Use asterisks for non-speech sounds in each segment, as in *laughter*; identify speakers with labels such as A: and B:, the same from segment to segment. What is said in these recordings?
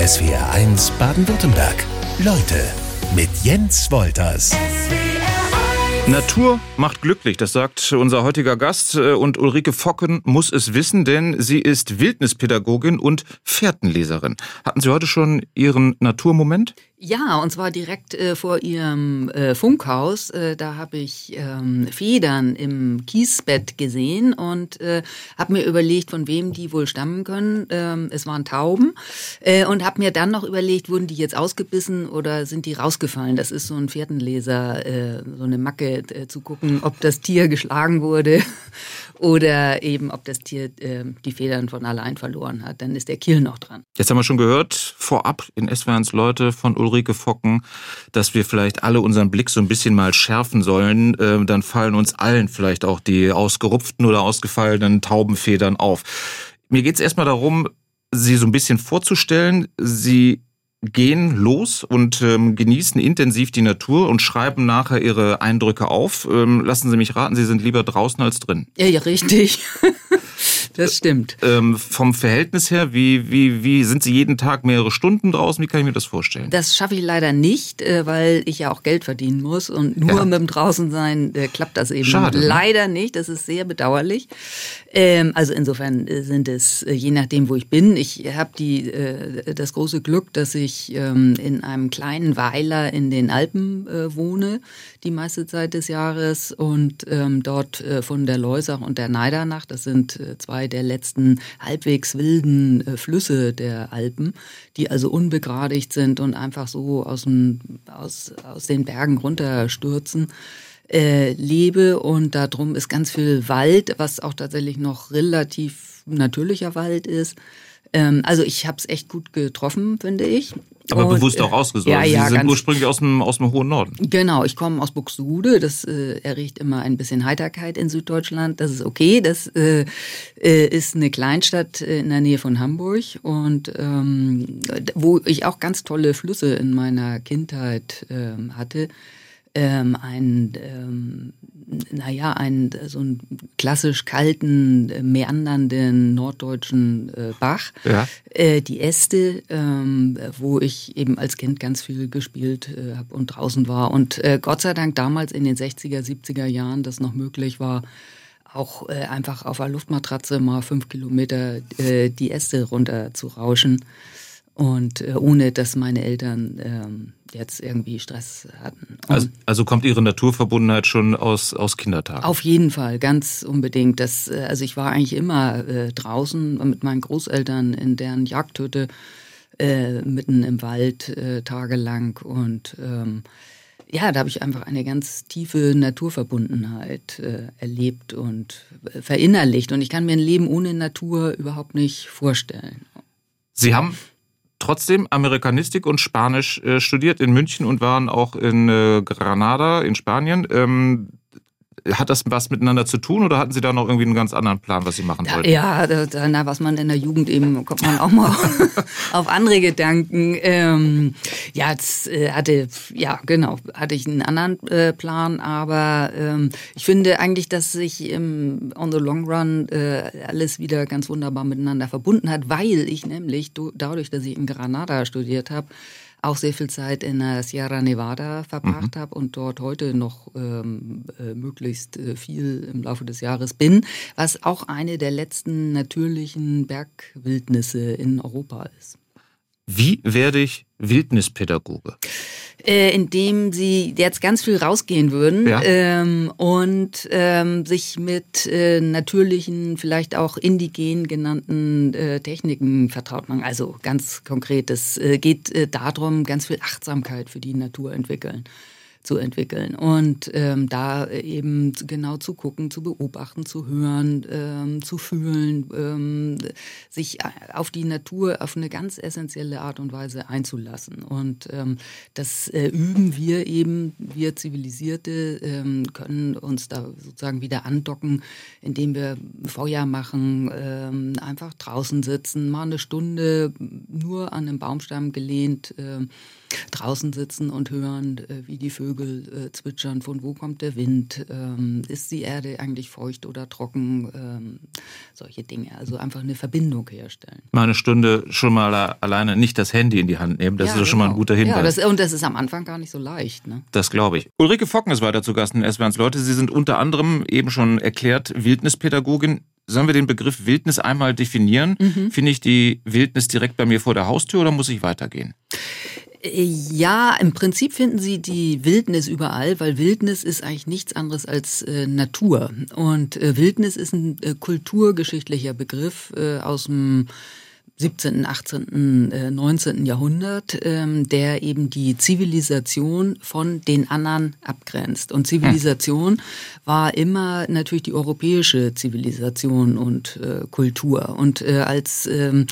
A: SWR1 Baden-Württemberg. Leute mit Jens Wolters.
B: Natur macht glücklich, das sagt unser heutiger Gast. äh, Und Ulrike Focken muss es wissen, denn sie ist Wildnispädagogin und Fährtenleserin. Hatten Sie heute schon Ihren Naturmoment?
C: Ja, und zwar direkt äh, vor ihrem äh, Funkhaus. Äh, da habe ich ähm, Federn im Kiesbett gesehen und äh, habe mir überlegt, von wem die wohl stammen können. Ähm, es waren Tauben äh, und habe mir dann noch überlegt, wurden die jetzt ausgebissen oder sind die rausgefallen? Das ist so ein Pferdenleser, äh, so eine Macke zu gucken, ob das Tier *laughs* geschlagen wurde oder eben ob das Tier äh, die Federn von allein verloren hat. Dann ist der Kiel noch dran.
B: Jetzt haben wir schon gehört, vorab in SWRs Leute von Ulrike Focken, dass wir vielleicht alle unseren Blick so ein bisschen mal schärfen sollen. Äh, Dann fallen uns allen vielleicht auch die ausgerupften oder ausgefallenen Taubenfedern auf. Mir geht es erstmal darum, Sie so ein bisschen vorzustellen. Sie gehen los und ähm, genießen intensiv die Natur und schreiben nachher ihre Eindrücke auf. Ähm, lassen Sie mich raten, Sie sind lieber draußen als drin.
C: Ja, ja, richtig. *laughs* das stimmt.
B: Ähm, vom Verhältnis her, wie, wie, wie sind Sie jeden Tag mehrere Stunden draußen? Wie kann ich mir das vorstellen?
C: Das schaffe ich leider nicht, äh, weil ich ja auch Geld verdienen muss und nur
B: Ja.
C: mit dem Draußensein äh, klappt das eben
B: Schade, ne?
C: leider nicht. Das ist sehr bedauerlich. Ähm, also insofern äh, sind es je nachdem, wo ich bin. Ich habe die äh, das große Glück, dass ich ähm, in einem kleinen Weiler in den Alpen äh, wohne die meiste Zeit des Jahres und ähm, dort äh, von der Leusach und der Neidernach, das sind zwei der letzten halbwegs wilden äh, Flüsse der Alpen, die also unbegradigt sind und einfach so aus, dem, aus, aus den Bergen runterstürzen äh, lebe und darum ist ganz viel Wald, was auch tatsächlich noch relativ natürlicher Wald ist. Ähm, also ich habe es echt gut getroffen, finde ich.
B: Aber
C: Und,
B: bewusst
C: äh,
B: auch ausgesucht.
C: Ja, ja,
B: Sie sind ursprünglich aus dem, aus dem hohen Norden.
C: Genau, ich komme aus Buxtehude. Das äh, erregt immer ein bisschen Heiterkeit in Süddeutschland. Das ist okay. Das äh, äh, ist eine Kleinstadt äh, in der Nähe von Hamburg und ähm, wo ich auch ganz tolle Flüsse in meiner Kindheit ähm, hatte. Ähm, ein, naja, ein so einen klassisch kalten, äh, meandernden norddeutschen äh, Bach.
B: Ja.
C: Äh, die Äste, ähm, wo ich eben als Kind ganz viel gespielt äh, habe und draußen war. Und äh, Gott sei Dank damals in den 60er, 70er Jahren das noch möglich war, auch äh, einfach auf einer Luftmatratze mal fünf Kilometer äh, die Äste runter zu rauschen. Und äh, ohne dass meine Eltern ähm, jetzt irgendwie Stress hatten.
B: Also, also kommt Ihre Naturverbundenheit schon aus, aus Kindertagen?
C: auf jeden Fall, ganz unbedingt. Das, äh, also ich war eigentlich immer äh, draußen mit meinen Großeltern in deren Jagdhütte äh, mitten im Wald äh, tagelang und ähm, ja, da habe ich einfach eine ganz tiefe Naturverbundenheit äh, erlebt und verinnerlicht. Und ich kann mir ein Leben ohne Natur überhaupt nicht vorstellen.
B: Sie haben trotzdem Amerikanistik und Spanisch äh, studiert in München und waren auch in äh, Granada in Spanien. Ähm, hat das was miteinander zu tun oder hatten Sie da noch irgendwie einen ganz anderen Plan, was Sie machen wollten?
C: ja da, na, was man in der Jugend eben, kommt man auch mal *laughs* auf andere Gedanken. Ähm, ja, jetzt äh, hatte, ja, genau, hatte ich einen anderen äh, Plan, aber ähm, ich finde eigentlich, dass sich im on the long run äh, alles wieder ganz wunderbar miteinander verbunden hat, weil ich nämlich dadurch, dass ich in Granada studiert habe, auch sehr viel Zeit in der Sierra Nevada verbracht habe und dort heute noch ähm, äh, möglichst äh, viel im Laufe des Jahres bin, was auch eine der letzten natürlichen Bergwildnisse in Europa ist.
B: Wie werde ich Wildnispädagoge?
C: Äh, indem sie jetzt ganz viel rausgehen würden
B: Ja.
C: ähm, und ähm, sich mit äh, natürlichen, vielleicht auch indigen genannten äh, Techniken vertraut machen. Also ganz konkret, es äh, geht äh, darum, ganz viel Achtsamkeit für die Natur entwickeln zu entwickeln und ähm, da eben genau zu gucken, zu beobachten, zu hören, ähm, zu fühlen, ähm, sich auf die Natur auf eine ganz essentielle Art und Weise einzulassen. Und ähm, das äh, üben wir eben, wir Zivilisierte ähm, können uns da sozusagen wieder andocken, indem wir Feuer machen, ähm, einfach draußen sitzen, mal eine Stunde nur an einem Baumstamm gelehnt, draußen sitzen und hören, äh, wie die Vögel Vögel äh, zwitschern, von wo kommt der Wind, ähm, ist die Erde eigentlich feucht oder trocken, ähm, solche Dinge. Also einfach eine Verbindung herstellen.
B: Mal eine Stunde schon mal alleine nicht das Handy in die Hand nehmen, das ja, ist genau. schon mal ein genau. guter Hinweis. Ja,
C: das, und das ist am Anfang gar nicht so leicht. Ne?
B: Das glaube ich. Ulrike Focken ist weiter zu Gast in SWRs Leute. Sie sind unter anderem eben schon erklärt Wildnispädagogin sollen wir den Begriff Wildnis einmal definieren? Mhm. Finde ich die Wildnis direkt bei mir vor der Haustür oder muss ich weitergehen?
C: Ja, im Prinzip finden Sie die Wildnis überall, weil Wildnis ist eigentlich nichts anderes als äh, Natur. Und äh, Wildnis ist ein äh, kulturgeschichtlicher Begriff äh, aus dem 17., 18., 19. Jahrhundert, ähm, der eben die Zivilisation von den anderen abgrenzt. Und Zivilisation war immer natürlich die europäische Zivilisation und äh, Kultur. Und äh, als ähm,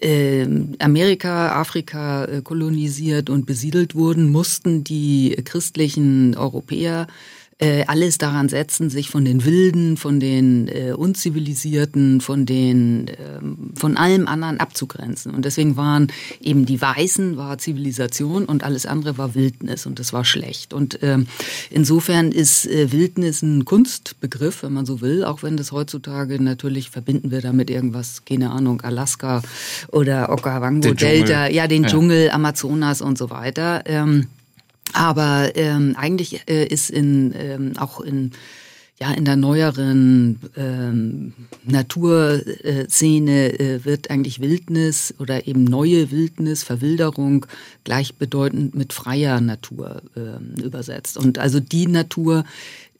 C: äh, Amerika, Afrika äh, kolonisiert und besiedelt wurden, mussten die christlichen Europäer äh, alles daran setzen, sich von den Wilden, von den äh, Unzivilisierten, von den ähm, von allem anderen abzugrenzen. Und deswegen waren eben die Weißen war Zivilisation und alles andere war Wildnis und das war schlecht. Und ähm, insofern ist äh, Wildnis ein Kunstbegriff, wenn man so will, auch wenn das heutzutage natürlich verbinden wir damit irgendwas, keine Ahnung, Alaska oder Okavango Delta, ja den ja. Dschungel, Amazonas und so weiter. Ähm, aber ähm, eigentlich äh, ist in ähm, auch in ja in der neueren ähm, Naturszene äh, wird eigentlich Wildnis oder eben neue Wildnis, Verwilderung gleichbedeutend mit freier Natur äh, übersetzt. Und also die Natur,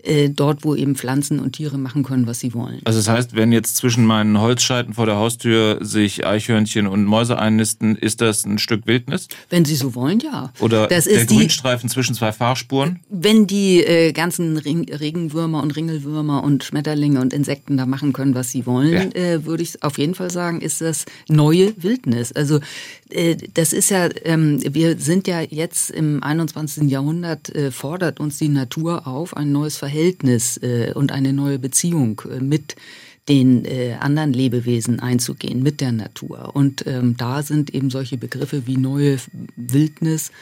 C: äh, dort, wo eben Pflanzen und Tiere machen können, was sie wollen.
B: Also das heißt, wenn jetzt zwischen meinen Holzscheiten vor der Haustür sich Eichhörnchen und Mäuse einnisten, ist das ein Stück Wildnis?
C: Wenn Sie so wollen, ja.
B: Oder das der Grünstreifen die, zwischen zwei Fahrspuren?
C: Wenn die äh, ganzen Ring, Regenwürmer und Ringelwürmer und Schmetterlinge und Insekten da machen können, was sie wollen, ja. äh, würde ich auf jeden Fall sagen, ist das neue Wildnis. Also äh, das ist ja, ähm, wir sind ja jetzt im 21. Jahrhundert, äh, fordert uns die Natur auf, ein neues Verhältnis Verhältnis äh, und eine neue Beziehung äh, mit den äh, anderen Lebewesen einzugehen, mit der Natur. Und ähm, da sind eben solche Begriffe wie neue Wildnis,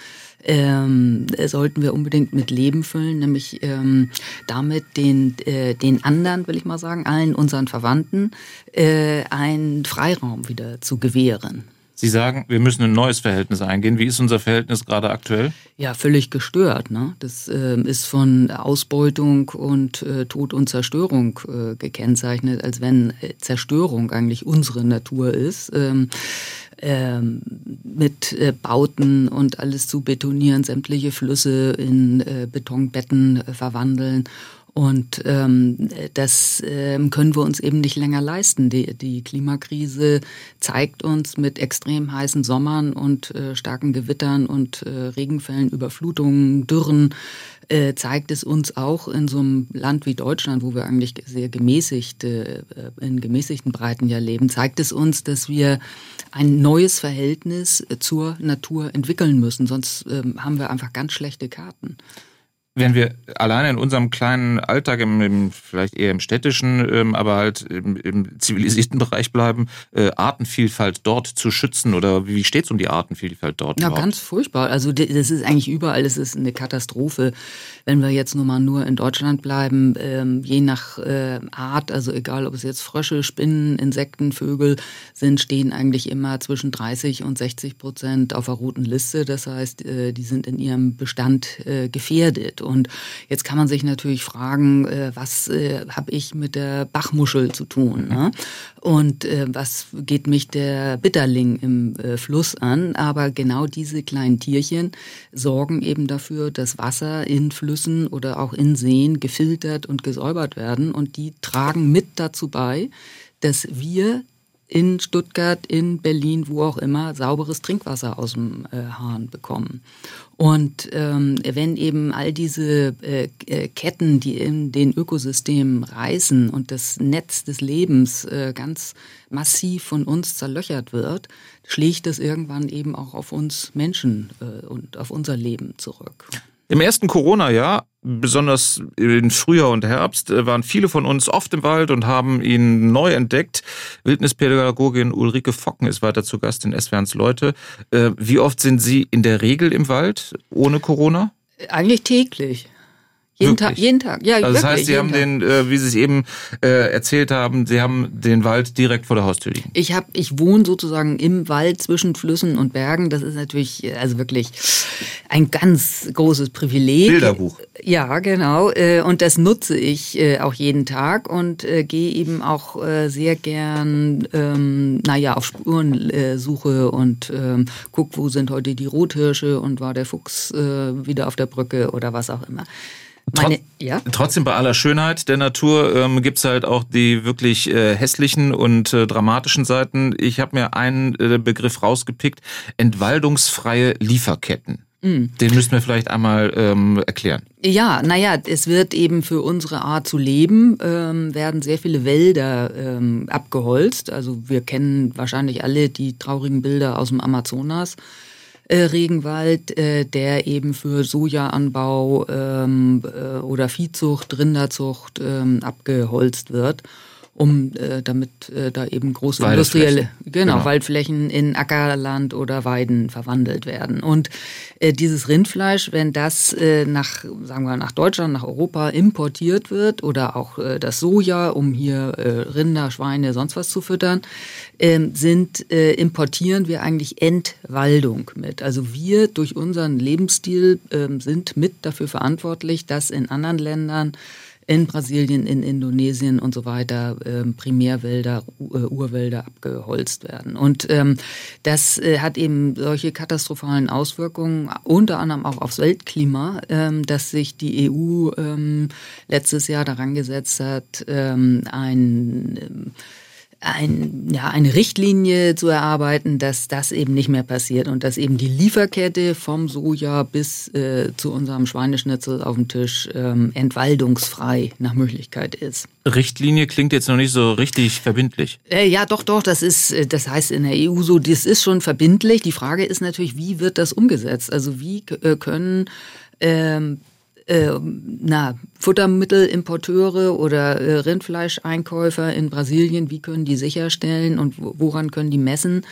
C: ähm, sollten wir unbedingt mit Leben füllen, nämlich ähm, damit den, äh, den anderen, will ich mal sagen, allen unseren Verwandten, äh, einen Freiraum wieder zu gewähren.
B: Sie sagen, wir müssen ein neues Verhältnis eingehen. Wie ist unser Verhältnis gerade aktuell?
C: Ja, völlig gestört. Ne? Das äh, ist von Ausbeutung und äh, Tod und Zerstörung äh, gekennzeichnet, als wenn äh, Zerstörung eigentlich unsere Natur ist. Ähm, ähm, mit äh, Bauten und alles zu betonieren, sämtliche Flüsse in äh, Betonbetten verwandeln und ähm, das ähm, können wir uns eben nicht länger leisten. Die, die Klimakrise zeigt uns mit extrem heißen Sommern und äh, starken Gewittern und äh, Regenfällen, Überflutungen, Dürren, äh, zeigt es uns auch in so einem Land wie Deutschland, wo wir eigentlich sehr gemäßigt, äh, in gemäßigten Breiten ja leben, zeigt es uns, dass wir ein neues Verhältnis zur Natur entwickeln müssen. Sonst äh, haben wir einfach ganz schlechte Karten
B: wenn wir alleine in unserem kleinen Alltag, im, im vielleicht eher im städtischen, ähm, aber halt im, im zivilisierten Bereich bleiben, äh, Artenvielfalt dort zu schützen oder wie steht es um die Artenvielfalt dort?
C: Ja, überhaupt? ganz furchtbar. Also das ist eigentlich überall, es ist eine Katastrophe. Wenn wir jetzt nur mal nur in Deutschland bleiben, ähm, je nach äh, Art, also egal ob es jetzt Frösche, Spinnen, Insekten, Vögel sind, stehen eigentlich immer zwischen 30 und 60 Prozent auf der roten Liste. Das heißt, äh, die sind in ihrem Bestand äh, gefährdet. Und jetzt kann man sich natürlich fragen, äh, was äh, habe ich mit der Bachmuschel zu tun? Ne? Und äh, was geht mich der Bitterling im äh, Fluss an? Aber genau diese kleinen Tierchen sorgen eben dafür, dass Wasser in Flüssen oder auch in Seen gefiltert und gesäubert werden. Und die tragen mit dazu bei, dass wir in Stuttgart, in Berlin, wo auch immer, sauberes Trinkwasser aus dem äh, Hahn bekommen. Und ähm, wenn eben all diese äh, äh, Ketten, die in den Ökosystemen reißen und das Netz des Lebens äh, ganz massiv von uns zerlöchert wird, schlägt das irgendwann eben auch auf uns Menschen äh, und auf unser Leben zurück.
B: Im ersten Corona-Jahr, besonders im Frühjahr und Herbst, äh, waren viele von uns oft im Wald und haben ihn neu entdeckt. Wildnispädagogin Ulrike Focken ist weiter zu Gast in SWRs Leute. Äh, wie oft sind Sie in der Regel im Wald ohne Corona?
C: Eigentlich täglich. Jeden Tag, jeden Tag, ja.
B: Also das
C: wirklich,
B: heißt, Sie haben
C: Tag.
B: den, äh, wie Sie es eben äh, erzählt haben, Sie haben den Wald direkt vor der Haustür liegen.
C: Ich habe, ich wohne sozusagen im Wald zwischen Flüssen und Bergen. Das ist natürlich, äh, also wirklich ein ganz großes Privileg.
B: Bilderbuch.
C: Ja, genau. äh, Und das nutze ich äh, auch jeden Tag und äh, gehe eben auch äh, sehr gern, ähm, naja, auf Spurensuche und ähm, guck, wo sind heute die Rothirsche und war der Fuchs äh, wieder auf der Brücke oder was auch immer. Meine,
B: Trot-
C: ja?
B: Trotzdem bei aller Schönheit der Natur ähm, gibt's halt auch die wirklich äh, hässlichen und äh, dramatischen Seiten. Ich habe mir einen äh, Begriff rausgepickt, entwaldungsfreie Lieferketten.
C: Mm.
B: Den müssten wir vielleicht einmal ähm, erklären.
C: Ja, naja, es wird eben für unsere Art zu leben, ähm, werden sehr viele Wälder ähm, abgeholzt. Also wir kennen wahrscheinlich alle die traurigen Bilder aus dem Amazonas. Äh, Regenwald, äh, der eben für Sojaanbau ähm, äh, oder Viehzucht, Rinderzucht ähm, abgeholzt wird, um äh, damit äh, da eben große industrielle genau,
B: Genau.
C: Waldflächen in Ackerland oder Weiden verwandelt werden. Und äh, dieses Rindfleisch, wenn das äh, nach, sagen wir, nach Deutschland, nach Europa importiert wird oder auch äh, das Soja, um hier äh, Rinder, Schweine, sonst was zu füttern, ähm, sind, äh, importieren wir eigentlich Entwaldung mit. Also wir durch unseren Lebensstil ähm, sind mit dafür verantwortlich, dass in anderen Ländern in Brasilien, in Indonesien und so weiter ähm, Primärwälder, U- äh, Urwälder abgeholzt werden. Und ähm, das äh, hat eben solche katastrophalen Auswirkungen, unter anderem auch aufs Weltklima, ähm, dass sich die EU ähm, letztes Jahr daran gesetzt hat, ähm, ein ähm, ein, ja, eine Richtlinie zu erarbeiten, dass das eben nicht mehr passiert und dass eben die Lieferkette vom Soja bis äh, zu unserem Schweineschnitzel auf dem Tisch ähm, entwaldungsfrei nach Möglichkeit ist.
B: Richtlinie klingt jetzt noch nicht so richtig verbindlich.
C: Äh, ja, doch, doch, das ist, äh, das heißt in der EU so, das ist schon verbindlich. Die Frage ist natürlich, wie wird das umgesetzt? Also wie äh, können ähm, äh, na, Futtermittelimporteure oder äh, Rindfleischeinkäufer in Brasilien, wie können die sicherstellen und wo- woran können die messen,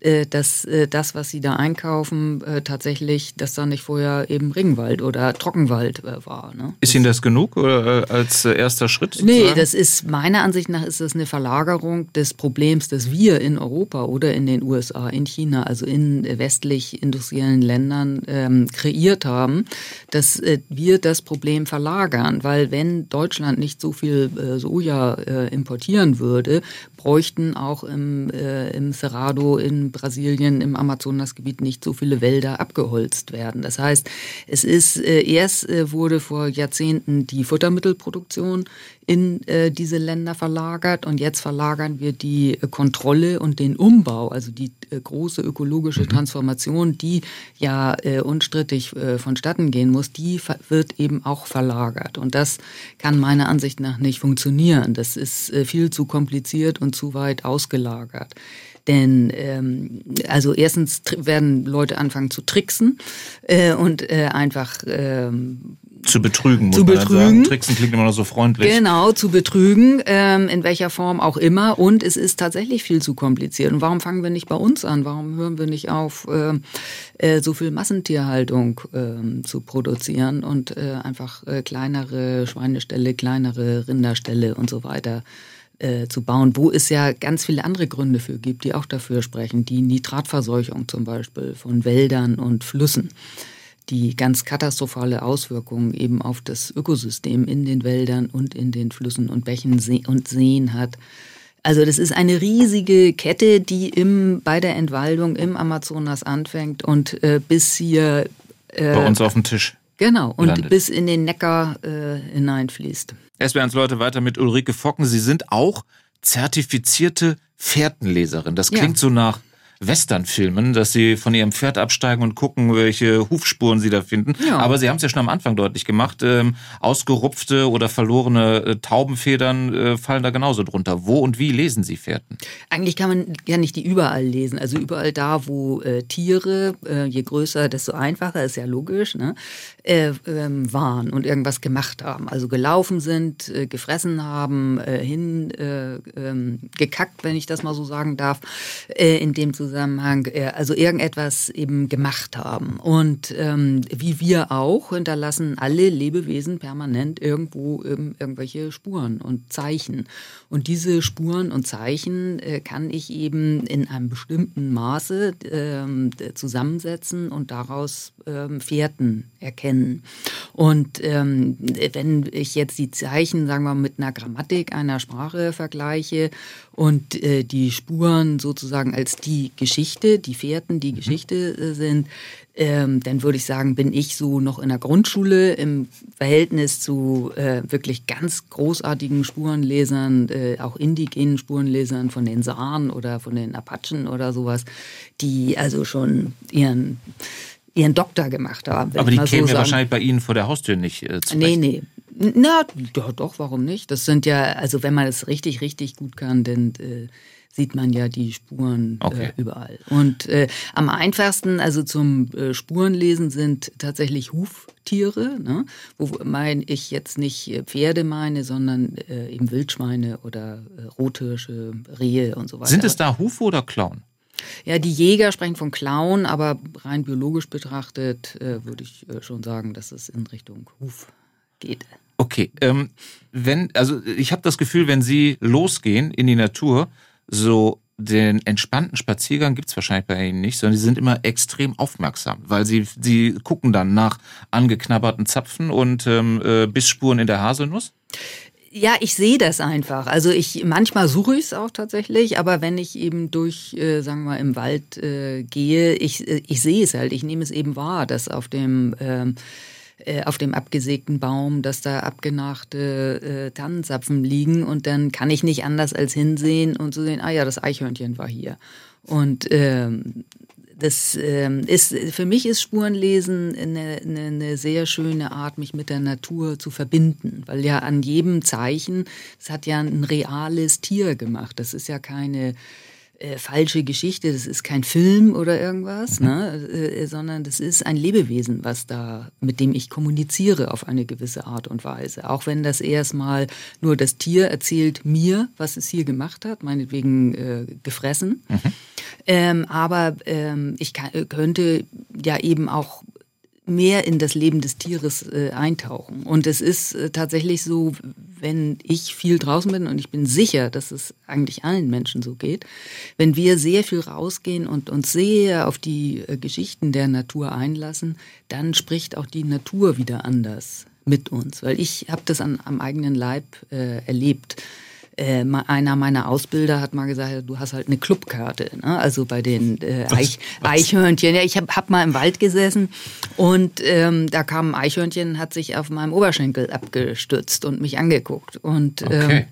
C: dass äh, das, was sie da einkaufen, äh, tatsächlich, dass da nicht vorher eben Regenwald oder Trockenwald äh, war. Ne?
B: Ist Ihnen das genug oder äh, als äh, erster Schritt?
C: Nee,
B: sozusagen?
C: das ist meiner Ansicht nach ist das eine Verlagerung des Problems, das wir in Europa oder in den USA, in China, also in westlich industriellen Ländern ähm, kreiert haben, dass äh, wir das Problem verlagern, weil wenn Deutschland nicht so viel äh, Soja äh, importieren würde, bräuchten auch im, äh, im Cerrado in Brasilien, im Amazonasgebiet nicht so viele Wälder abgeholzt werden. Das heißt, es ist äh, erst äh, wurde vor Jahrzehnten die Futtermittelproduktion in äh, diese Länder verlagert und jetzt verlagern wir die äh, Kontrolle und den Umbau, also die äh, große ökologische Transformation, die ja äh, unstrittig äh, vonstatten gehen muss, die wird eben auch verlagert und das kann meiner Ansicht nach nicht funktionieren. Das ist äh, viel zu kompliziert und zu weit ausgelagert. Denn ähm, also erstens werden Leute anfangen zu tricksen äh, und äh, einfach ähm,
B: zu betrügen,
C: Zu betrügen.
B: Tricksen klingt immer noch so freundlich.
C: Genau, zu betrügen, ähm, in welcher Form auch immer. Und es ist tatsächlich viel zu kompliziert. Und warum fangen wir nicht bei uns an? Warum hören wir nicht auf, ähm, äh, so viel Massentierhaltung ähm, zu produzieren und äh, einfach äh, kleinere Schweineställe, kleinere Rinderställe und so weiter äh, zu bauen, wo es ja ganz viele andere Gründe für gibt, die auch dafür sprechen. Die Nitratverseuchung zum Beispiel von Wäldern und Flüssen die ganz katastrophale Auswirkungen eben auf das Ökosystem in den Wäldern und in den Flüssen und Bächen und Seen hat. Also das ist eine riesige Kette, die im, bei der Entwaldung im Amazonas anfängt und äh, bis hier äh,
B: Bei uns auf dem Tisch.
C: genau und
B: landet.
C: bis in den Neckar äh, hineinfließt.
B: SWRs Leute weiter mit Ulrike Focken. Sie sind auch zertifizierte Fährtenleserin. Das
C: Ja.
B: klingt so nach Westernfilmen, dass sie von ihrem Pferd absteigen und gucken, welche Hufspuren sie da finden.
C: Ja.
B: Aber sie haben es ja schon am Anfang deutlich gemacht. Ähm, ausgerupfte oder verlorene äh, Taubenfedern äh, fallen da genauso drunter. Wo und wie lesen Sie Fährten?
C: Eigentlich kann man ja nicht die überall lesen. Also überall da, wo äh, Tiere, äh, je größer, desto einfacher, ist ja logisch, ne, äh, ähm, waren und irgendwas gemacht haben. Also gelaufen sind, äh, gefressen haben, äh, hin äh, ähm, gekackt, wenn ich das mal so sagen darf, äh, in dem Zusammenhang äh, also irgendetwas eben gemacht haben. Und ähm, wie wir auch, hinterlassen alle Lebewesen permanent irgendwo ähm, irgendwelche Spuren und Zeichen. Und diese Spuren und Zeichen kann ich eben in einem bestimmten Maße ähm, zusammensetzen und daraus Fährten erkennen. Und ähm, wenn ich jetzt die Zeichen, sagen wir mal, mit einer Grammatik einer Sprache vergleiche und äh, die Spuren sozusagen als die Geschichte, die Fährten, die mhm. Geschichte äh, sind, ähm, dann würde ich sagen, bin ich so noch in der Grundschule im Verhältnis zu äh, wirklich ganz großartigen Spurenlesern, äh, auch indigenen Spurenlesern von den Saaren oder von den Apachen oder sowas, die also schon ihren ihren Doktor gemacht haben.
B: Aber die kämen so ja wahrscheinlich bei Ihnen vor der Haustür nicht äh, zurecht.
C: Nee, nee. Na, ja, doch, warum nicht? Das sind ja, also wenn man es richtig, richtig gut kann, dann äh, sieht man ja die Spuren äh, okay. äh, überall. Und äh, am einfachsten, also zum äh, Spurenlesen, sind tatsächlich Huftiere, ne? wo mein ich jetzt nicht Pferde meine, sondern äh, eben Wildschweine oder äh, Rothirsche, Rehe und so weiter.
B: Sind es da Hufe oder Klauen?
C: Ja, die Jäger sprechen von Klauen, aber rein biologisch betrachtet äh, würde ich äh, schon sagen, dass es in Richtung Huf geht.
B: Okay, ähm, wenn, also ich habe das Gefühl, wenn Sie losgehen in die Natur, so den entspannten Spaziergang gibt's wahrscheinlich bei Ihnen nicht, sondern Sie sind immer extrem aufmerksam, weil Sie, Sie gucken dann nach angeknabberten Zapfen und ähm, äh, Bissspuren in der Haselnuss.
C: Ja, ich sehe das einfach. Also ich manchmal suche ich es auch tatsächlich, aber wenn ich eben durch, äh, sagen wir, im Wald äh, gehe, ich, äh, ich sehe es halt, ich nehme es eben wahr, dass auf dem ähm, äh, auf dem abgesägten Baum, dass da abgenachte äh, Tannenzapfen liegen und dann kann ich nicht anders als hinsehen und zu so sehen, ah ja, das Eichhörnchen war hier. Und ähm, das ähm, ist für mich ist Spurenlesen eine, eine, eine, sehr schöne Art, mich mit der Natur zu verbinden, weil ja an jedem Zeichen, das hat ja ein reales Tier gemacht. Das ist ja keine äh, falsche Geschichte, das ist kein Film oder irgendwas, mhm. ne, äh, sondern das ist ein Lebewesen, was da, mit dem ich kommuniziere auf eine gewisse Art und Weise. Auch wenn das erstmal nur das Tier erzählt mir, was es hier gemacht hat, meinetwegen äh, gefressen. Mhm. Ähm, aber ähm, ich kann, könnte ja eben auch mehr in das Leben des Tieres äh, eintauchen. Und es ist äh, tatsächlich so, wenn ich viel draußen bin und ich bin sicher, dass es eigentlich allen Menschen so geht, wenn wir sehr viel rausgehen und uns sehr auf die äh, Geschichten der Natur einlassen, dann spricht auch die Natur wieder anders mit uns, weil ich habe das an, am eigenen Leib äh, erlebt äh, einer meiner Ausbilder hat mal gesagt, du hast halt eine Clubkarte. Ne? Also bei den äh, Eich, Eichhörnchen. Ja, ich habe hab mal im Wald gesessen und ähm, da kam ein Eichhörnchen, hat sich auf meinem Oberschenkel abgestützt und mich angeguckt. Und okay. ähm,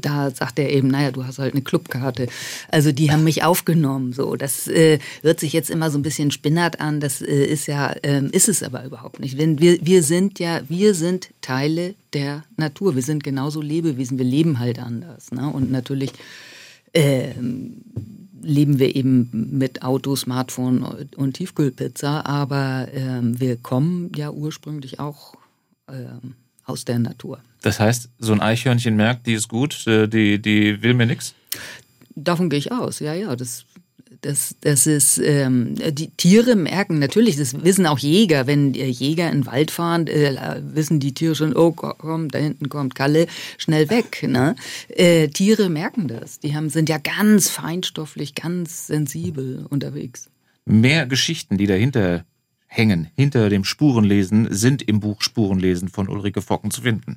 C: da sagt er eben, naja, du hast halt eine Clubkarte. Also die haben mich aufgenommen. So, das äh, hört sich jetzt immer so ein bisschen spinnert an. Das äh, ist ja, äh, ist es aber überhaupt nicht. Wenn wir, wir sind ja, wir sind Teile der Natur. Wir sind genauso Lebewesen. Wir leben halt anders. Ne? Und natürlich äh, leben wir eben mit Auto, Smartphone und Tiefkühlpizza. Aber äh, wir kommen ja ursprünglich auch äh, aus der Natur.
B: Das heißt, so ein Eichhörnchen merkt, die ist gut, äh, die, die will mir nichts?
C: Davon gehe ich aus, ja, ja. Das, das, das ist, ähm, die Tiere merken natürlich, das wissen auch Jäger, wenn Jäger in den Wald fahren, äh, wissen die Tiere schon, oh komm, da hinten kommt Kalle, schnell weg. Ne? Äh, Tiere merken das. Die haben, sind ja ganz feinstofflich, ganz sensibel unterwegs.
B: Mehr Geschichten, die dahinter hängen, hinter dem Spurenlesen, sind im Buch Spurenlesen von Ulrike Focken zu finden.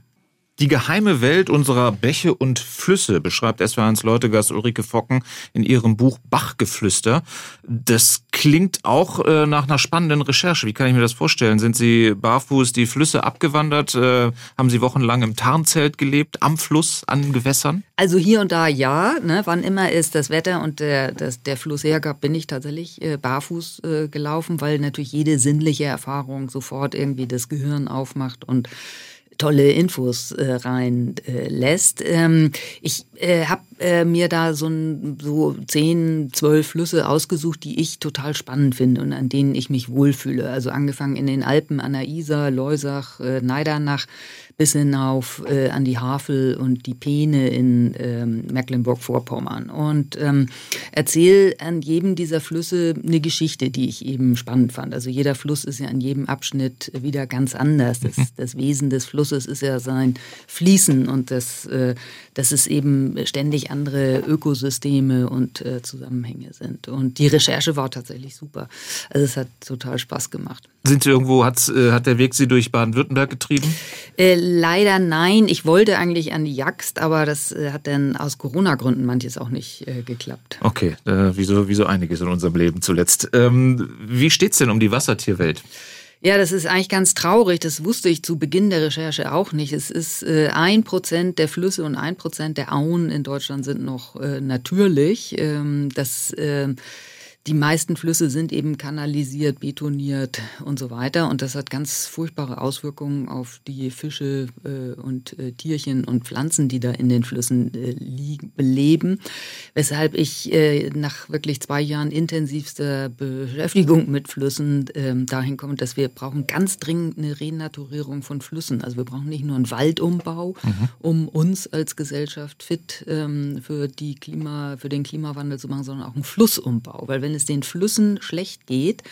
B: Die geheime Welt unserer Bäche und Flüsse beschreibt SW1 Leutegast Ulrike Focken in ihrem Buch Bachgeflüster. Das klingt auch äh, nach einer spannenden Recherche. Wie kann ich mir das vorstellen? Sind Sie barfuß die Flüsse abgewandert? Äh, haben Sie wochenlang im Tarnzelt gelebt, am Fluss, an Gewässern?
C: Also hier und da ja. Ne? Wann immer es das Wetter und der, das, der Fluss hergab, bin ich tatsächlich äh, barfuß äh, gelaufen, weil natürlich jede sinnliche Erfahrung sofort irgendwie das Gehirn aufmacht und tolle Infos äh, reinlässt. Äh, ähm, ich äh, habe äh, mir da so, ein, so zehn, zwölf Flüsse ausgesucht, die ich total spannend finde und an denen ich mich wohlfühle. Also angefangen in den Alpen, an der Isar, Leusach, äh, Neidernach, bis hinauf äh, an die Havel und die Peene in ähm, Mecklenburg-Vorpommern. Und ähm, erzähle an jedem dieser Flüsse eine Geschichte, die ich eben spannend fand. Also jeder Fluss ist ja an jedem Abschnitt wieder ganz anders. Das, mhm. das Wesen des Flusses ist ja sein Fließen und das, äh, dass es eben ständig andere Ökosysteme und äh, Zusammenhänge sind. Und die Recherche war tatsächlich super. Also es hat total Spaß gemacht.
B: Sind Sie irgendwo, hat, äh, hat der Weg Sie durch Baden-Württemberg getrieben?
C: Äh, leider nein. Ich wollte eigentlich an die Jagst, aber das äh, hat dann aus Corona-Gründen manches auch nicht äh, geklappt.
B: Okay, äh, wie, so, wie so einiges in unserem Leben zuletzt. Ähm, wie steht's denn um die Wassertierwelt?
C: Ja, das ist eigentlich ganz traurig. Das wusste ich zu Beginn der Recherche auch nicht. Es ist äh, ein Prozent der Flüsse und ein Prozent der Auen in Deutschland sind noch äh, natürlich. Ähm, das äh, die meisten Flüsse sind eben kanalisiert, betoniert und so weiter. Und das hat ganz furchtbare Auswirkungen auf die Fische äh, und äh, Tierchen und Pflanzen, die da in den Flüssen äh, leben. Weshalb ich äh, nach wirklich zwei Jahren intensivster Beschäftigung mit Flüssen ähm, dahin komme, dass wir brauchen ganz dringend eine Renaturierung von Flüssen. Also wir brauchen nicht nur einen Waldumbau, mhm. um uns als Gesellschaft fit ähm, für, die Klima, für den Klimawandel zu machen, sondern auch einen Flussumbau. Weil wenn wenn es den Flüssen schlecht geht,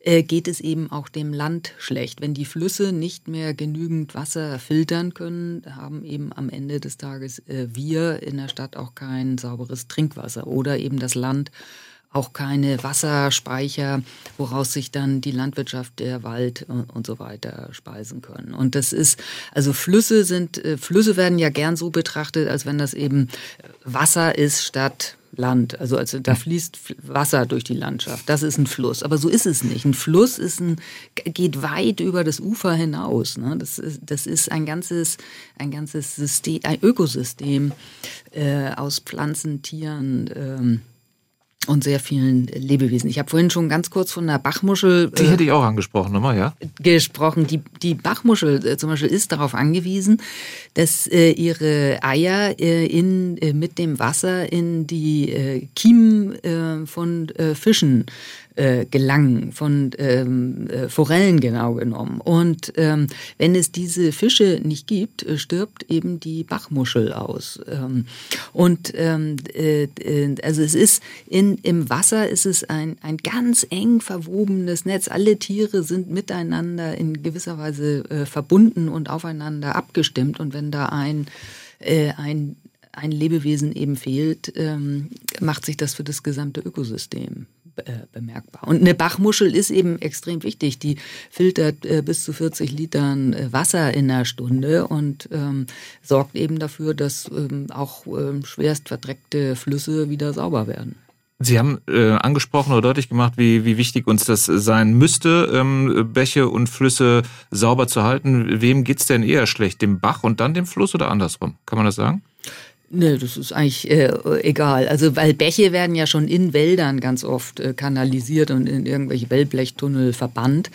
C: äh, geht es eben auch dem Land schlecht. Wenn die Flüsse nicht mehr genügend Wasser filtern können, haben eben am Ende des Tages äh, wir in der Stadt auch kein sauberes Trinkwasser oder eben das Land auch keine Wasserspeicher, woraus sich dann die Landwirtschaft, der Wald und so weiter speisen können. Und das ist, also Flüsse sind, äh, Flüsse werden ja gern so betrachtet, als wenn das eben Wasser ist statt Land. Also, also da fließt Wasser durch die Landschaft. Das ist ein Fluss. Aber so ist es nicht. Ein Fluss ist ein, geht weit über das Ufer hinaus. Ne? Das, ist, das ist ein ganzes, ein ganzes System, ein Ökosystem äh, aus Pflanzen, Tieren. Ähm, und sehr vielen Lebewesen. Ich habe vorhin schon ganz kurz von der Bachmuschel.
B: Die hätte ich auch angesprochen, nochmal, ja?
C: Gesprochen. Die, die Bachmuschel äh, zum Beispiel ist darauf angewiesen, dass äh, ihre Eier äh, in, äh, mit dem Wasser in die äh, Kiemen äh, von Fischen äh, gelangen, von ähm, äh, Forellen genau genommen. Und ähm, wenn es diese Fische nicht gibt, äh, stirbt eben die Bachmuschel aus. Ähm, und ähm, äh, äh, also es ist in, im Wasser ist es ein, ein ganz eng verwobenes Netz. Alle Tiere sind miteinander in gewisser Weise äh, verbunden und aufeinander abgestimmt. Und wenn da ein, äh, ein ein Lebewesen eben fehlt, ähm, macht sich das für das gesamte Ökosystem äh, bemerkbar. Und eine Bachmuschel ist eben extrem wichtig. Die filtert äh, bis zu 40 Litern äh, Wasser in einer Stunde und ähm, sorgt eben dafür, dass ähm, auch ähm, schwerst verdreckte Flüsse wieder sauber werden.
B: Sie haben äh, angesprochen oder deutlich gemacht, wie, wie wichtig uns das sein müsste, ähm, Bäche und Flüsse sauber zu halten. Wem geht's denn eher schlecht? Dem Bach und dann dem Fluss oder andersrum? Kann man das sagen?
C: Nee, das ist eigentlich äh, egal. Also, weil Bäche werden ja schon in Wäldern ganz oft äh, kanalisiert und in irgendwelche Wellblechtunnel verbannt.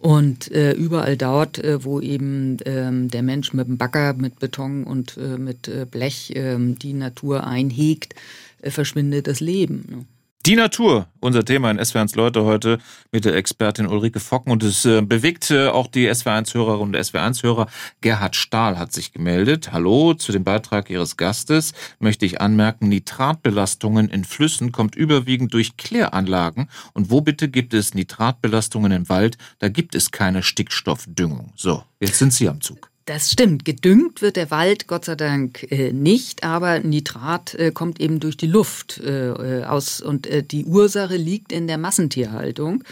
C: Und äh, überall dort, äh, wo eben ähm, der Mensch mit dem Bagger, mit Beton und äh, mit äh, Blech ähm, die Natur einhegt, äh, verschwindet das Leben. Ne?
B: Die Natur, unser Thema in SW1 Leute heute mit der Expertin Ulrike Focken und es äh, bewegt äh, auch die SW1-Hörerin und SW1-Hörer. Gerhard Stahl hat sich gemeldet. Hallo, zu dem Beitrag Ihres Gastes möchte ich anmerken, Nitratbelastungen in Flüssen kommt überwiegend durch Kläranlagen. Und wo bitte gibt es Nitratbelastungen im Wald? Da gibt es keine Stickstoffdüngung. So, jetzt sind Sie am Zug.
C: Das stimmt. Gedüngt wird der Wald Gott sei Dank äh, nicht, aber Nitrat äh, kommt eben durch die Luft äh, aus und äh, die Ursache liegt in der Massentierhaltung,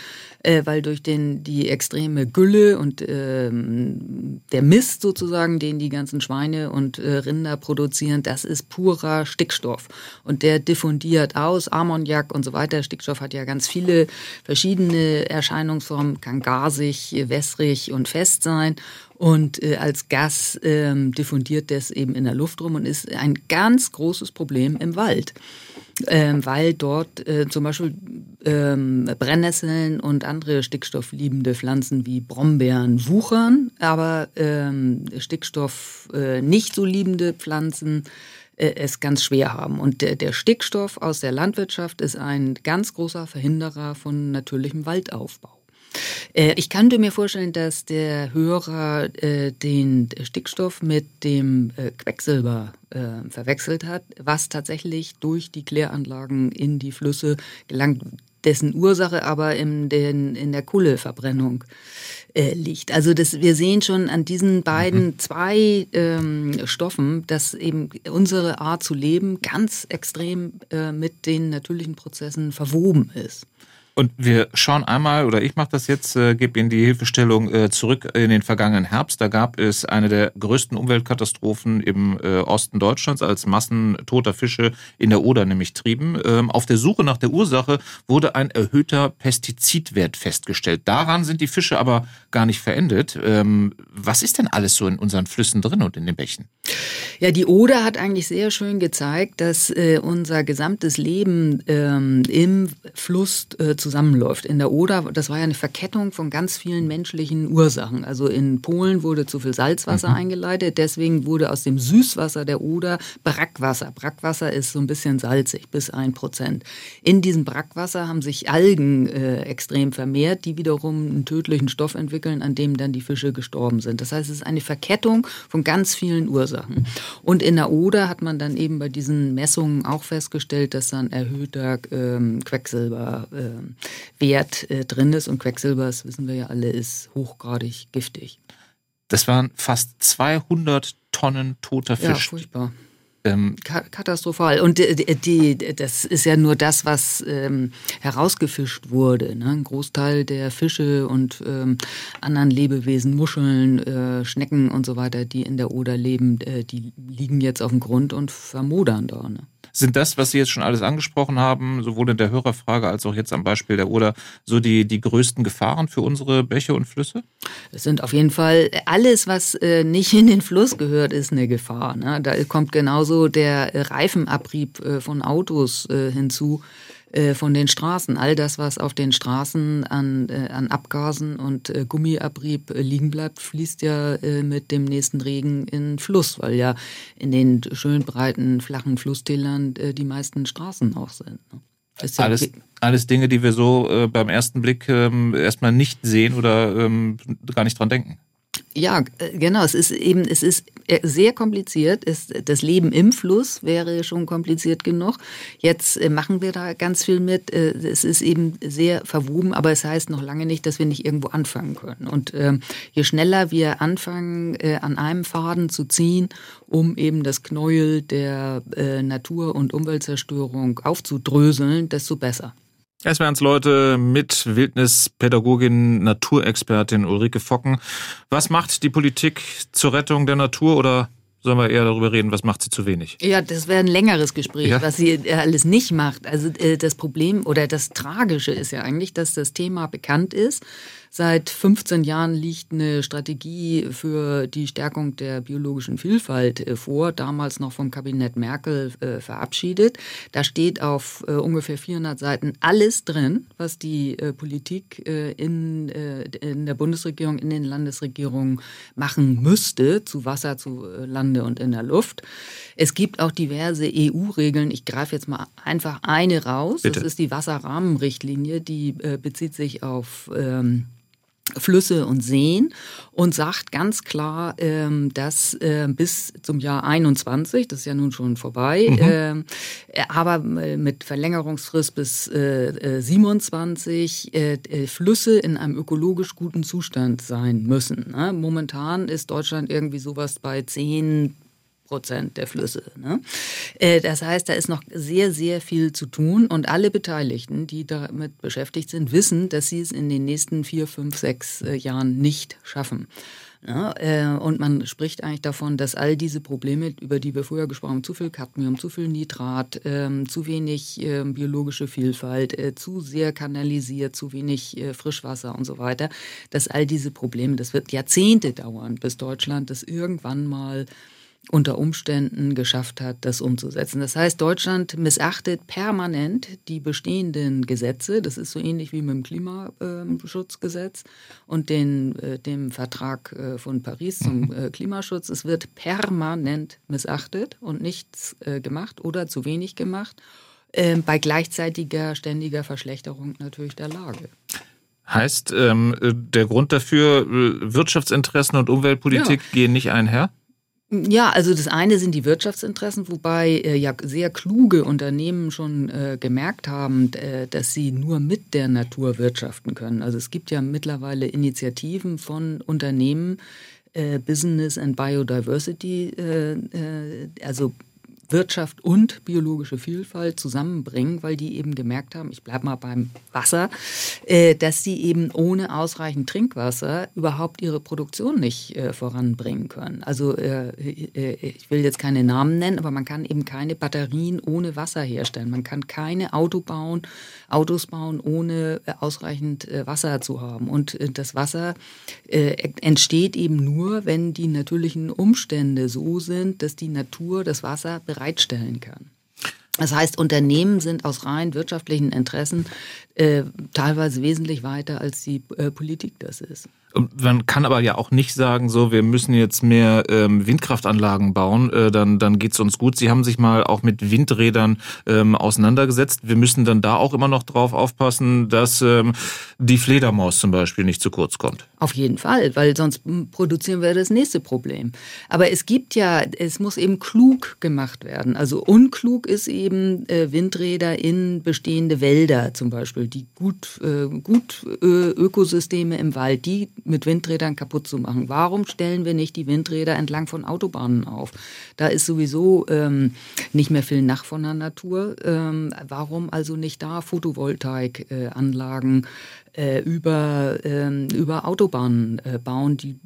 C: äh, weil durch den die extreme Gülle und ähm, der Mist sozusagen, den die ganzen Schweine und äh, Rinder produzieren, das ist purer Stickstoff und der diffundiert aus Ammoniak und so weiter. Stickstoff hat ja ganz viele verschiedene Erscheinungsformen, kann gasig, wässrig und fest sein und äh, als Gas ähm, diffundiert das eben in der Luft rum und ist ein ganz großes Problem im Wald. Ähm, weil dort äh, zum Beispiel ähm, Brennnesseln und andere stickstoffliebende Pflanzen wie Brombeeren wuchern, aber ähm, Stickstoff äh, nicht so liebende Pflanzen äh, es ganz schwer haben. Und der, der Stickstoff aus der Landwirtschaft ist ein ganz großer Verhinderer von natürlichem Waldaufbau. Äh, ich könnte mir vorstellen, dass der Hörer äh, den Stickstoff mit dem äh, Quecksilber verwechselt hat, was tatsächlich durch die Kläranlagen in die Flüsse gelangt, dessen Ursache aber in, den, in der Kohleverbrennung äh, liegt. Also das, wir sehen schon an diesen beiden mhm. zwei ähm, Stoffen, dass eben unsere Art zu leben ganz extrem äh, mit den natürlichen Prozessen verwoben ist.
B: Und wir schauen einmal, oder ich mache das jetzt, äh, gebe Ihnen die Hilfestellung äh, zurück in den vergangenen Herbst. Da gab es eine der größten Umweltkatastrophen im äh, Osten Deutschlands, als Massen toter Fische in der Oder nämlich trieben. Ähm, auf der Suche nach der Ursache wurde ein erhöhter Pestizidwert festgestellt. Daran sind die Fische aber gar nicht verendet. Ähm, was ist denn alles so in unseren Flüssen drin und in den Bächen?
C: Ja, die Oder hat eigentlich sehr schön gezeigt, dass äh, unser gesamtes Leben ähm, im Fluss äh, zusammenläuft. In der Oder, das war ja eine Verkettung von ganz vielen menschlichen Ursachen. Also in Polen wurde zu viel Salzwasser mhm. eingeleitet, deswegen wurde aus dem Süßwasser der Oder Brackwasser. Brackwasser ist so ein bisschen salzig, bis ein Prozent. In diesem Brackwasser haben sich Algen äh, extrem vermehrt, die wiederum einen tödlichen Stoff entwickeln, an dem dann die Fische gestorben sind. Das heißt, es ist eine Verkettung von ganz vielen Ursachen. Und in der Oder hat man dann eben bei diesen Messungen auch festgestellt, dass dann erhöhter ähm, Quecksilber ähm, Wert äh, drin ist. Und Quecksilber, das wissen wir ja alle, ist hochgradig giftig.
B: Das waren fast 200 Tonnen toter Fisch. Ja,
C: furchtbar. Ähm, Katastrophal. Und die, die, das ist ja nur das, was ähm, herausgefischt wurde. Ne? Ein Großteil der Fische und ähm, anderen Lebewesen, Muscheln, äh, Schnecken und so weiter, die in der Oder leben, äh, die liegen jetzt auf dem Grund und vermodern da. Ne?
B: Sind das, was Sie jetzt schon alles angesprochen haben, sowohl in der Hörerfrage als auch jetzt am Beispiel der Oder, so die, die größten Gefahren für unsere Bäche und Flüsse?
C: Es sind auf jeden Fall alles, was äh, nicht in den Fluss gehört, ist eine Gefahr. Ne? Da kommt genauso der Reifenabrieb äh, von Autos äh, hinzu äh, von den Straßen. All das, was auf den Straßen an, äh, an Abgasen und äh, Gummiabrieb äh, liegen bleibt, fließt ja äh, mit dem nächsten Regen in Fluss, weil ja in den schön breiten, flachen Flusstälern die meisten Straßen auch sind. Ne?
B: Ja alles, alles Dinge, die wir so äh, beim ersten Blick ähm, erstmal nicht sehen oder ähm, gar nicht dran denken.
C: Ja, genau. Es ist eben, es ist sehr kompliziert. Es, das Leben im Fluss wäre schon kompliziert genug. Jetzt äh, machen wir da ganz viel mit. Es ist eben sehr verwoben, aber es heißt noch lange nicht, dass wir nicht irgendwo anfangen können. Und ähm, je schneller wir anfangen, an einem Faden zu ziehen, um eben das Knäuel der Natur- und Umweltzerstörung aufzudröseln, desto besser.
B: Es wären Leute mit Wildnispädagogin, Naturexpertin Ulrike Focken. Was macht die Politik zur Rettung der Natur oder sollen wir eher darüber reden, was macht sie zu wenig?
C: Ja, das wäre ein längeres Gespräch, ja. was sie alles nicht macht. Also äh, das Problem oder das Tragische ist ja eigentlich, dass das Thema bekannt ist Seit 15 Jahren liegt eine Strategie für die Stärkung der biologischen Vielfalt äh, vor, damals noch vom Kabinett Merkel äh, verabschiedet. Da steht auf äh, ungefähr 400 Seiten alles drin, was die äh, Politik äh, in, äh, in der Bundesregierung, in den Landesregierungen machen müsste, zu Wasser, zu Lande und in der Luft. Es gibt auch diverse EU-Regeln. Ich greife jetzt mal einfach eine raus. Bitte. Das ist die Wasserrahmenrichtlinie, die bezieht sich auf ähm, Flüsse und Seen und sagt ganz klar, ähm, dass äh, bis zum Jahr 21, das ist ja nun schon vorbei, mhm. Ähm, äh, aber mit Verlängerungsfrist bis äh, 27 äh, äh, Flüsse in einem ökologisch guten Zustand sein müssen. Ne? Momentan ist Deutschland irgendwie sowas bei 10 Prozent der Flüsse. Ne? Äh, das heißt, da ist noch sehr, sehr viel zu tun und alle Beteiligten, die damit beschäftigt sind, wissen, dass sie es in den nächsten vier, fünf, sechs äh, Jahren nicht schaffen. Ja, äh, und man spricht eigentlich davon, dass all diese Probleme, über die wir vorher gesprochen haben, zu viel Cadmium, zu viel Nitrat, ähm, zu wenig ähm, biologische Vielfalt, zu sehr kanalisiert, zu wenig Frischwasser und so weiter, dass all diese Probleme, das wird Jahrzehnte dauern, bis Deutschland das irgendwann mal unter Umständen geschafft hat, das umzusetzen. Das heißt, Deutschland missachtet permanent die bestehenden Gesetze. Das ist so ähnlich wie mit dem Klimaschutzgesetz und den, äh, dem Vertrag äh, von Paris zum *laughs* äh, Klimaschutz. Es wird permanent missachtet und nichts gemacht oder zu wenig gemacht, ähm, bei gleichzeitiger ständiger Verschlechterung natürlich der Lage.
B: Heißt, ähm, der Grund dafür, Wirtschaftsinteressen und Umweltpolitik ja. gehen nicht einher?
C: Ja, also das eine sind die Wirtschaftsinteressen, wobei äh, ja sehr kluge Unternehmen schon äh, gemerkt haben, äh, dass sie nur mit der Natur wirtschaften können. Also es gibt ja mittlerweile Initiativen von Unternehmen, äh, Business and Biodiversity, äh, äh, also Wirtschaft und biologische Vielfalt zusammenbringen, weil die eben gemerkt haben, ich bleibe mal beim Wasser, äh, dass sie eben ohne ausreichend Trinkwasser überhaupt ihre Produktion nicht äh, voranbringen können. Also äh, ich will jetzt keine Namen nennen, aber man kann eben keine Batterien ohne Wasser herstellen. Man kann keine Auto bauen, Autos bauen, ohne ausreichend Wasser zu haben. Und das Wasser entsteht eben nur, wenn die natürlichen Umstände so sind, dass die Natur das Wasser bereitstellen kann. Das heißt, Unternehmen sind aus rein wirtschaftlichen Interessen äh, teilweise wesentlich weiter, als die äh, Politik das ist.
B: Man kann aber ja auch nicht sagen, so, wir müssen jetzt mehr ähm, Windkraftanlagen bauen, äh, dann, dann geht's uns gut. Sie haben sich mal auch mit Windrädern ähm, auseinandergesetzt. Wir müssen dann da auch immer noch drauf aufpassen, dass ähm, die Fledermaus zum Beispiel nicht zu kurz kommt.
C: Auf jeden Fall, weil sonst produzieren wir das nächste Problem. Aber es gibt ja, es muss eben klug gemacht werden. Also unklug ist eben äh, Windräder in bestehende Wälder zum Beispiel, die gut, äh, gut äh, Ökosysteme im Wald, die mit Windrädern kaputt zu machen. Warum stellen wir nicht die Windräder entlang von Autobahnen auf? Da ist sowieso ähm, nicht mehr viel nach von der Natur. Ähm, warum also nicht da Photovoltaikanlagen äh, über, ähm, über Autobahnen äh, bauen, die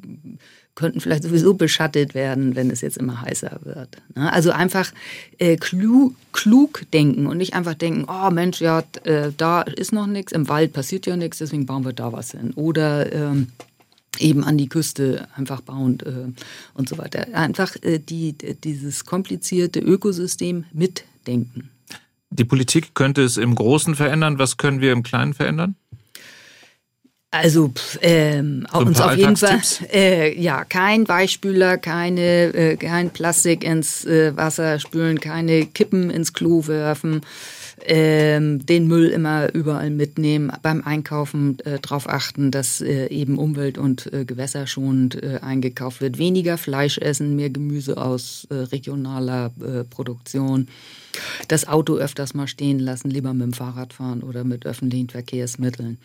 C: könnten vielleicht sowieso beschattet werden, wenn es jetzt immer heißer wird. Ne? Also einfach äh, klug, klug, denken und nicht einfach denken, oh Mensch, ja, äh, da ist noch nichts, im Wald passiert ja nichts, deswegen bauen wir da was hin. Oder ähm, eben an die Küste einfach bauen äh, und so weiter. Einfach äh, die, dieses komplizierte Ökosystem mitdenken.
B: Die Politik könnte es im Großen verändern. Was können wir im Kleinen verändern?
C: Also ähm, so uns auf jeden Fall äh, ja kein Weichspüler, keine äh, kein Plastik ins äh, Wasser spülen, keine Kippen ins Klo werfen, ähm, den Müll immer überall mitnehmen, beim Einkaufen äh, darauf achten, dass äh, eben umwelt- und äh, gewässerschonend äh, eingekauft wird, weniger Fleisch essen, mehr Gemüse aus äh, regionaler äh, Produktion, das Auto öfters mal stehen lassen, lieber mit dem Fahrrad fahren oder mit öffentlichen Verkehrsmitteln.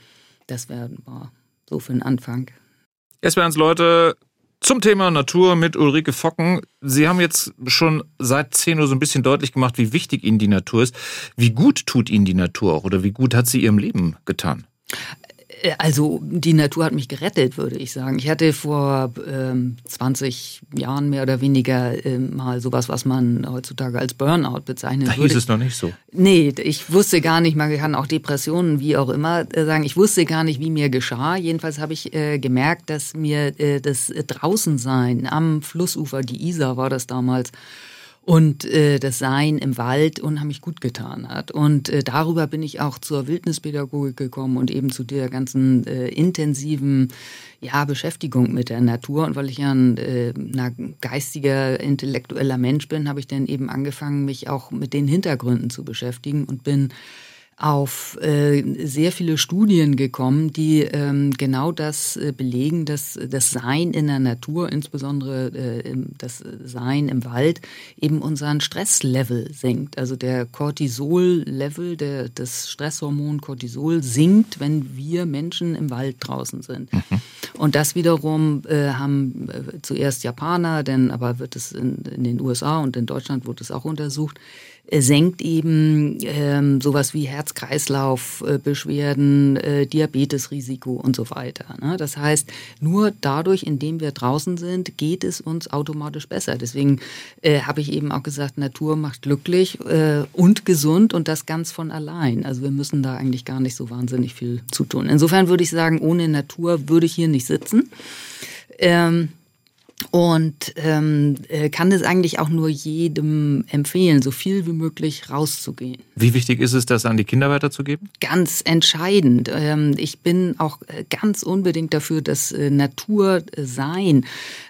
C: Das wäre so für den Anfang.
B: Jetzt werden es Leute zum Thema Natur mit Ulrike Focken. Sie haben jetzt schon seit 10 Uhr so ein bisschen deutlich gemacht, wie wichtig Ihnen die Natur ist. Wie gut tut Ihnen die Natur auch oder wie gut hat sie Ihrem Leben getan?
C: Äh, also die Natur hat mich gerettet, würde ich sagen. Ich hatte vor ähm, 20 Jahren mehr oder weniger äh, mal sowas, was man heutzutage als Burnout bezeichnet
B: da
C: würde.
B: hieß es noch nicht so.
C: Nee, ich wusste gar nicht, man kann auch Depressionen, wie auch immer, äh, sagen. Ich wusste gar nicht, wie mir geschah. Jedenfalls habe ich äh, gemerkt, dass mir äh, das Draußensein am Flussufer, die Isar war das damals, und äh, das Sein im Wald unheimlich gut getan hat. Und äh, darüber bin ich auch zur Wildnispädagogik gekommen und eben zu der ganzen äh, intensiven ja, Beschäftigung mit der Natur. Und weil ich ja ein äh, na, geistiger, intellektueller Mensch bin, habe ich dann eben angefangen, mich auch mit den Hintergründen zu beschäftigen und bin auf äh, sehr viele Studien gekommen, die ähm, genau das äh, belegen, dass das Sein in der Natur, insbesondere äh, das Sein im Wald, eben unseren Stresslevel senkt. Also der Cortisol-Level, der, das Stresshormon Cortisol sinkt, wenn wir Menschen im Wald draußen sind. Mhm. Und das wiederum haben zuerst Japaner, denn aber wird es in, in den USA und in Deutschland wurde es auch untersucht, senkt eben ähm, sowas wie Herz-Kreislauf-Beschwerden, äh, Diabetesrisiko und so weiter. Ne? Das heißt, nur dadurch, indem wir draußen sind, geht es uns automatisch besser. Deswegen äh, habe ich eben auch gesagt, Natur macht glücklich äh, und gesund und das ganz von allein. Also wir müssen da eigentlich gar nicht so wahnsinnig viel zu tun. Insofern würde ich sagen, ohne Natur würde ich hier nicht sitzen. Ähm, und ähm, äh, kann es eigentlich auch nur jedem empfehlen, so viel wie möglich rauszugehen.
B: Wie wichtig ist es, das an die Kinder weiterzugeben?
C: Ganz entscheidend. Ähm, ich bin auch äh, ganz unbedingt dafür, dass äh, Natur sein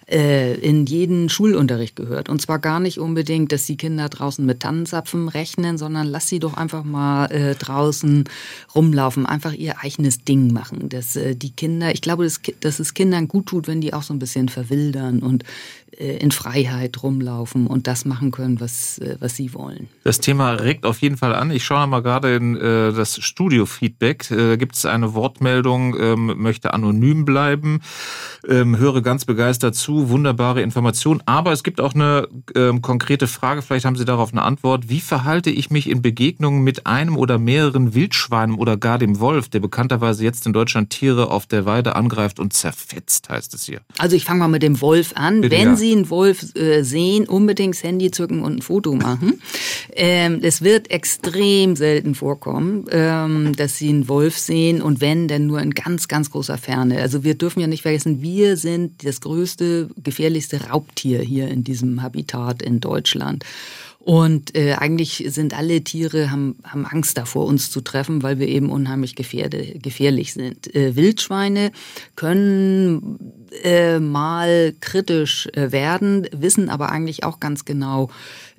C: äh, in jeden Schulunterricht gehört. Und zwar gar nicht unbedingt, dass die Kinder draußen mit Tannenzapfen rechnen, sondern lass sie doch einfach mal äh, draußen rumlaufen, einfach ihr eigenes Ding machen. Dass äh, die Kinder, ich glaube, dass, dass es Kindern gut tut, wenn die auch so ein bisschen verwildern und in Freiheit rumlaufen und das machen können, was, äh, was sie wollen.
B: Das Thema regt auf jeden Fall an. Ich schaue mal gerade in äh, das Studio-Feedback. Äh, da gibt es eine Wortmeldung, ähm, möchte anonym bleiben, ähm, höre ganz begeistert zu, wunderbare Information. Aber es gibt auch eine ähm, konkrete Frage, vielleicht haben Sie darauf eine Antwort. Wie verhalte ich mich in Begegnungen mit einem oder mehreren Wildschweinen oder gar dem Wolf, der bekannterweise jetzt in Deutschland Tiere auf der Weide angreift und zerfetzt, heißt es hier?
C: Also ich fange mal mit dem Wolf an. Bitte, Wenn ja. Sie einen Wolf äh, sehen, unbedingt das Handy zücken und ein Foto machen. Ähm, es wird extrem selten vorkommen, ähm, dass Sie einen Wolf sehen und wenn, dann nur in ganz, ganz großer Ferne. Also wir dürfen ja nicht vergessen, wir sind das größte, gefährlichste Raubtier hier in diesem Habitat in Deutschland. Und äh, eigentlich sind alle Tiere, haben, haben Angst davor, uns zu treffen, weil wir eben unheimlich gefährde, gefährlich sind. Äh, Wildschweine können äh, mal kritisch äh, werden, wissen aber eigentlich auch ganz genau,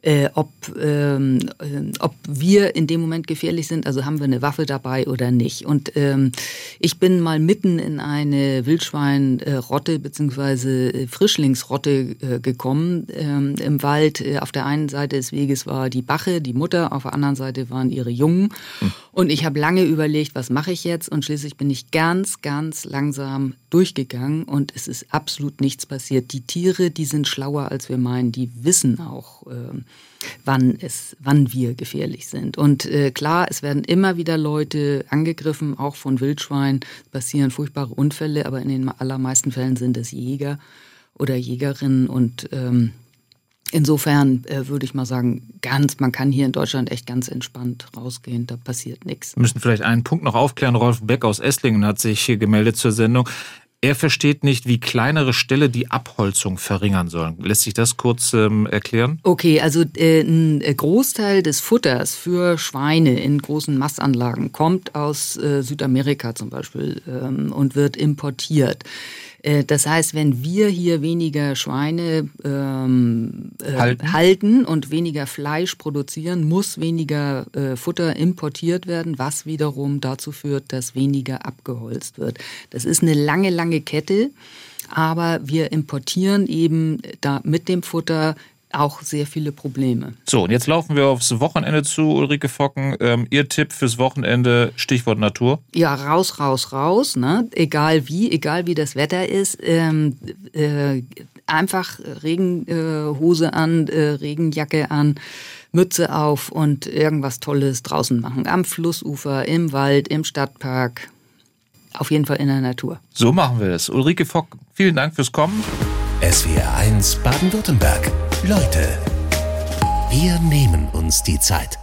C: äh, ob, ähm, äh, ob wir in dem Moment gefährlich sind, also haben wir eine Waffe dabei oder nicht. Und ähm, ich bin mal mitten in eine Wildschweinrotte bzw. Frischlingsrotte äh, gekommen ähm, im Wald. Äh, auf der einen Seite des Weges war die Bache, die Mutter, auf der anderen Seite waren ihre Jungen. Hm. Und ich habe lange überlegt, was mache ich jetzt? Und schließlich bin ich ganz, ganz langsam durchgegangen und es ist absolut nichts passiert. Die Tiere, die sind schlauer als wir meinen, die wissen auch, äh, wann, es, wann wir gefährlich sind. Und äh, klar, es werden immer wieder Leute angegriffen, auch von Wildschweinen, passieren furchtbare Unfälle, aber in den allermeisten Fällen sind es Jäger oder Jägerinnen und ähm, Insofern äh, würde ich mal sagen, ganz, man kann hier in Deutschland echt ganz entspannt rausgehen, da passiert nichts.
B: Wir müssen vielleicht einen Punkt noch aufklären. Rolf Beck aus Esslingen hat sich hier gemeldet zur Sendung. Er versteht nicht, wie kleinere Ställe die Abholzung verringern sollen. Lässt sich das kurz ähm, erklären?
C: Okay, also äh, ein Großteil des Futters für Schweine in großen Massanlagen kommt aus äh, Südamerika zum Beispiel ähm, und wird importiert. Äh, das heißt, wenn wir hier weniger Schweine ähm, äh, halten. halten. und weniger Fleisch produzieren, muss weniger äh, Futter importiert werden, was wiederum dazu führt, dass weniger abgeholzt wird. Das ist eine lange, lange Kette. Aber wir importieren eben da mit dem Futter auch sehr viele Probleme.
B: So, und jetzt laufen wir aufs Wochenende zu, Ulrike Focken. Ähm, Ihr Tipp fürs Wochenende, Stichwort Natur?
C: Ja, raus, raus, raus. Ne? Egal wie, egal wie das Wetter ist. Ähm, äh, einfach Regenhose äh, an, äh, Regenjacke an. Mütze auf und irgendwas Tolles draußen machen. Am Flussufer, im Wald, im Stadtpark. Auf jeden Fall in der Natur.
B: So machen wir das. Ulrike Fock, vielen Dank fürs Kommen.
A: SWR 1 Baden-Württemberg. Leute, wir nehmen uns die Zeit.